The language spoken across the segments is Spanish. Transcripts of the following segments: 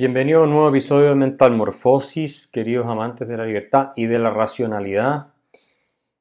Bienvenido a un nuevo episodio de Mental Morfosis, queridos amantes de la libertad y de la racionalidad.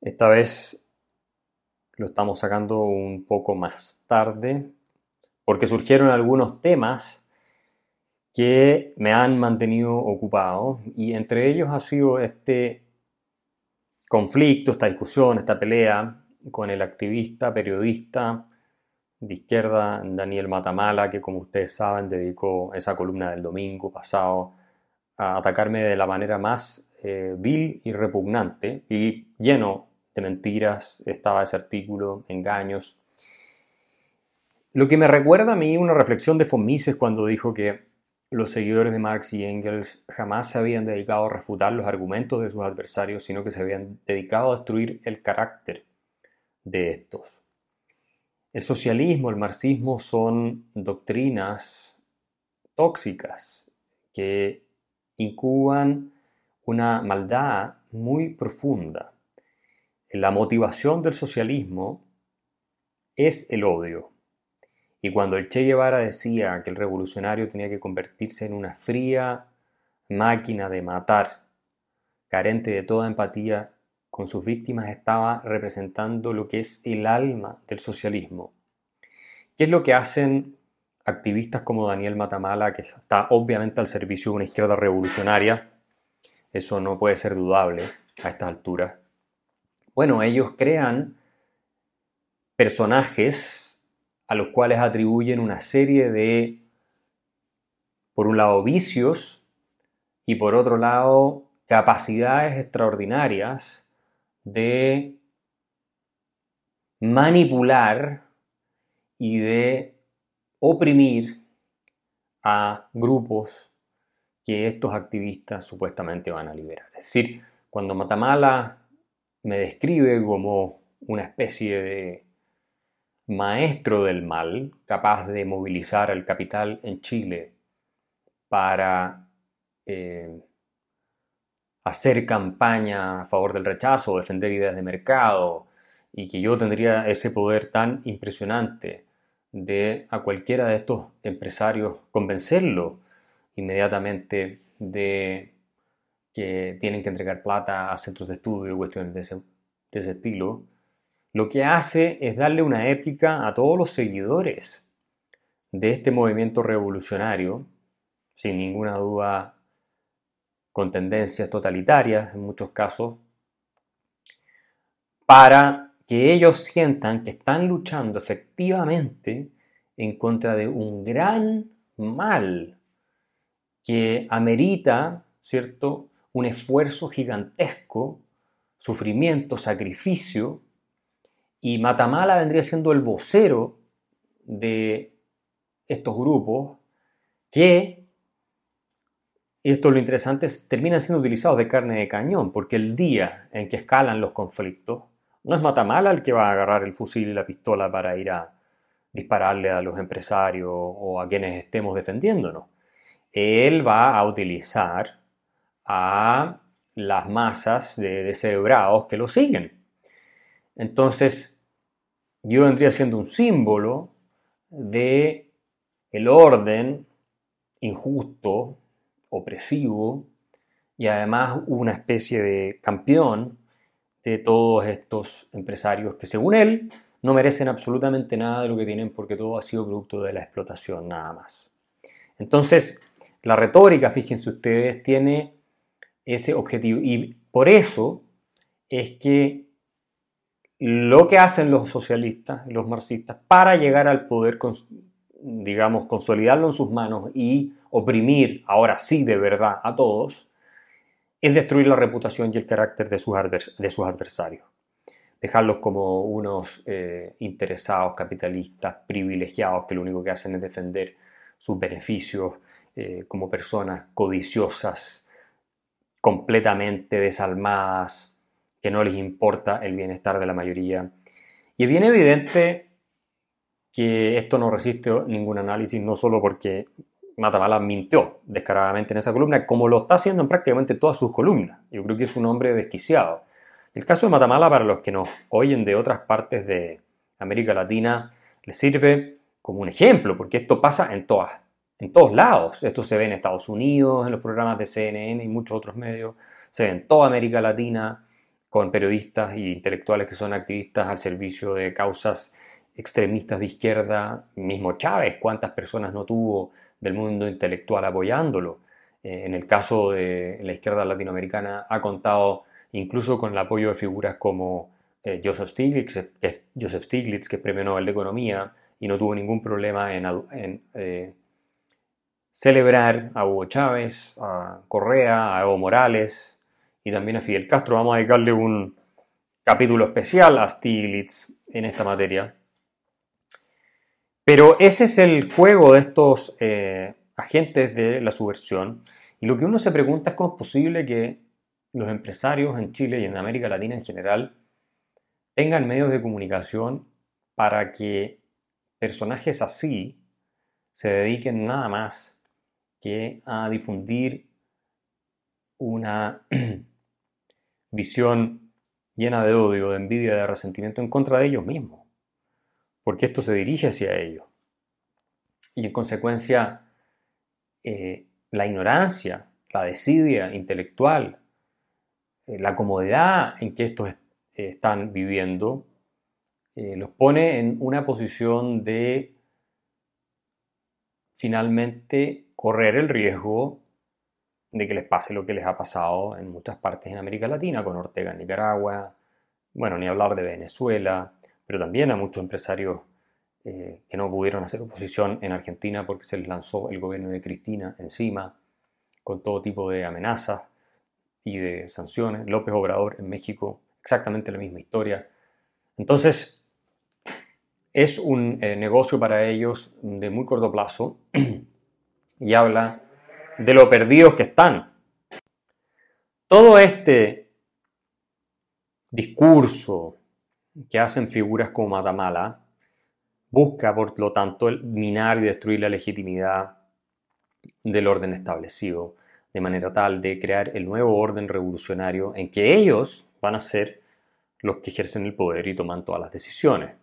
Esta vez lo estamos sacando un poco más tarde porque surgieron algunos temas que me han mantenido ocupado y entre ellos ha sido este conflicto, esta discusión, esta pelea con el activista, periodista de izquierda, Daniel Matamala, que como ustedes saben dedicó esa columna del domingo pasado a atacarme de la manera más eh, vil y repugnante y lleno de mentiras estaba ese artículo, engaños. Lo que me recuerda a mí una reflexión de Fomises cuando dijo que los seguidores de Marx y Engels jamás se habían dedicado a refutar los argumentos de sus adversarios, sino que se habían dedicado a destruir el carácter de estos. El socialismo, el marxismo son doctrinas tóxicas que incuban una maldad muy profunda. La motivación del socialismo es el odio. Y cuando el Che Guevara decía que el revolucionario tenía que convertirse en una fría máquina de matar, carente de toda empatía con sus víctimas estaba representando lo que es el alma del socialismo. ¿Qué es lo que hacen activistas como Daniel Matamala, que está obviamente al servicio de una izquierda revolucionaria? Eso no puede ser dudable a estas alturas. Bueno, ellos crean personajes a los cuales atribuyen una serie de, por un lado, vicios y por otro lado, capacidades extraordinarias de manipular y de oprimir a grupos que estos activistas supuestamente van a liberar. Es decir, cuando Matamala me describe como una especie de maestro del mal, capaz de movilizar el capital en Chile para eh, hacer campaña a favor del rechazo, defender ideas de mercado, y que yo tendría ese poder tan impresionante de a cualquiera de estos empresarios convencerlo inmediatamente de que tienen que entregar plata a centros de estudio cuestiones de ese, de ese estilo, lo que hace es darle una épica a todos los seguidores de este movimiento revolucionario, sin ninguna duda con tendencias totalitarias en muchos casos, para que ellos sientan que están luchando efectivamente en contra de un gran mal que amerita, ¿cierto?, un esfuerzo gigantesco, sufrimiento, sacrificio, y Matamala vendría siendo el vocero de estos grupos que y esto es lo interesante, terminan siendo utilizados de carne de cañón, porque el día en que escalan los conflictos, no es Matamala el que va a agarrar el fusil y la pistola para ir a dispararle a los empresarios o a quienes estemos defendiéndonos. Él va a utilizar a las masas de descerebrados que lo siguen. Entonces, yo vendría siendo un símbolo de el orden injusto opresivo y además una especie de campeón de todos estos empresarios que según él no merecen absolutamente nada de lo que tienen porque todo ha sido producto de la explotación nada más. Entonces, la retórica, fíjense ustedes, tiene ese objetivo y por eso es que lo que hacen los socialistas, los marxistas, para llegar al poder, digamos, consolidarlo en sus manos y oprimir, ahora sí de verdad, a todos, es destruir la reputación y el carácter de sus, adversarios. Dejarlos como unos eh, interesados, capitalistas, privilegiados, que lo único que hacen es defender sus beneficios eh, como personas codiciosas, completamente desalmadas, que no les importa el bienestar de la mayoría. Y es bien evidente que esto no resiste ningún análisis, no solo porque Matamala mintió descaradamente en esa columna, como lo está haciendo en prácticamente todas sus columnas. Yo creo que es un hombre desquiciado. El caso de Matamala, para los que nos oyen de otras partes de América Latina, le sirve como un ejemplo, porque esto pasa en todas, en todos lados. Esto se ve en Estados Unidos, en los programas de CNN y muchos otros medios. Se ve en toda América Latina con periodistas e intelectuales que son activistas al servicio de causas extremistas de izquierda. Mismo Chávez, ¿cuántas personas no tuvo del mundo intelectual apoyándolo? Eh, en el caso de la izquierda latinoamericana ha contado incluso con el apoyo de figuras como eh, Joseph, Stiglitz, Joseph Stiglitz, que es premio Nobel de Economía y no tuvo ningún problema en, eh, celebrar a Hugo Chávez, a Correa, a Evo Morales y también a Fidel Castro. Vamos a dedicarle un capítulo especial a Stiglitz en esta materia. Pero ese es el juego de estos eh, agentes de la subversión. Y lo que uno se pregunta es cómo es posible que los empresarios en Chile y en América Latina en general tengan medios de comunicación para que personajes así se dediquen nada más que a difundir una visión llena de odio, de envidia, de resentimiento en contra de ellos mismos, porque esto se dirige hacia ellos. Y en consecuencia, eh, la ignorancia, la desidia intelectual, eh, la comodidad en que estos están viviendo, eh, los pone en una posición de finalmente correr el riesgo de que les pase lo que les ha pasado en muchas partes en América Latina, con Ortega en Nicaragua, bueno, ni hablar de Venezuela, pero también a muchos empresarios eh, que no pudieron hacer oposición en Argentina porque se les lanzó el gobierno de Cristina encima, con todo tipo de amenazas y de sanciones. López Obrador en México, exactamente la misma historia. Entonces, es un eh, negocio para ellos de muy corto plazo y habla de lo perdidos que están. Todo este discurso que hacen figuras como Matamala busca, por lo tanto, minar y destruir la legitimidad del orden establecido, de manera tal de crear el nuevo orden revolucionario en que ellos van a ser los que ejercen el poder y toman todas las decisiones.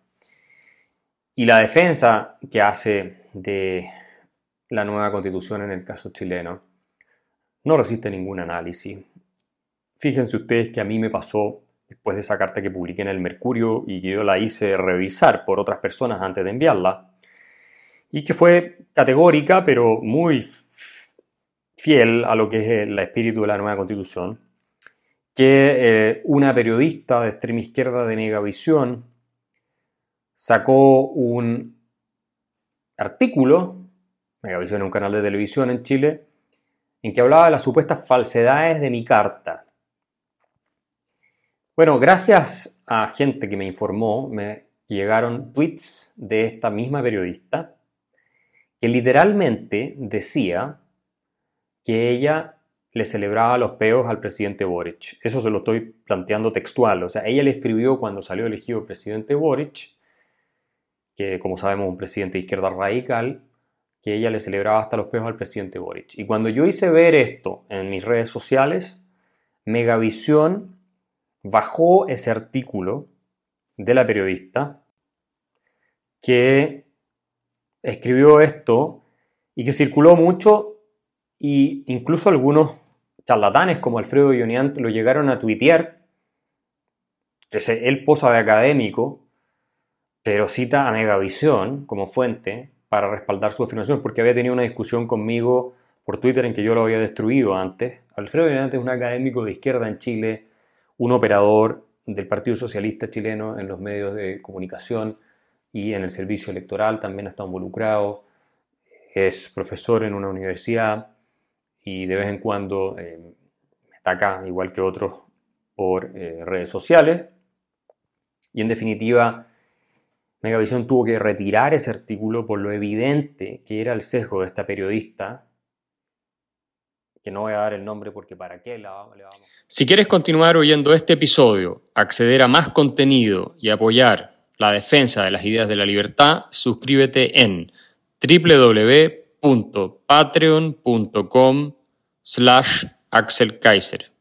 Y la defensa que hace de la nueva constitución en el caso chileno no resiste ningún análisis. Fíjense ustedes que a mí me pasó después de esa carta que publiqué en el Mercurio y que yo la hice revisar por otras personas antes de enviarla, y que fue categórica pero muy fiel a lo que es el espíritu de la nueva constitución, que eh, una periodista de extrema izquierda de Megavisión sacó un artículo Megavisión es un canal de televisión en Chile, en que hablaba de las supuestas falsedades de mi carta. Bueno, gracias a gente que me informó, me llegaron tweets de esta misma periodista que literalmente decía que ella le celebraba los peos al presidente Boric. Eso se lo estoy planteando textual. O sea, ella le escribió cuando salió elegido el presidente Boric, que como sabemos un presidente de izquierda radical, que ella le celebraba hasta los peos al presidente Boric. Y cuando yo hice ver esto en mis redes sociales, Megavisión bajó ese artículo de la periodista que escribió esto y que circuló mucho e incluso algunos charlatanes como Alfredo Ioniant lo llegaron a tuitear. Él posa de académico, pero cita a Megavisión como fuente para respaldar su afirmación, porque había tenido una discusión conmigo por Twitter en que yo lo había destruido antes. Alfredo Hernández es un académico de izquierda en Chile, un operador del Partido Socialista chileno en los medios de comunicación y en el servicio electoral, también está involucrado, es profesor en una universidad y de vez en cuando eh, acá, igual que otros, por eh, redes sociales. Y en definitiva, Megavisión tuvo que retirar ese artículo por lo evidente que era el sesgo de esta periodista, no voy a dar el nombre porque para qué la, le vamos. Si quieres continuar oyendo este episodio, acceder a más contenido y apoyar la defensa de las ideas de la libertad, suscríbete en www.patreon.com slash Axel Kaiser.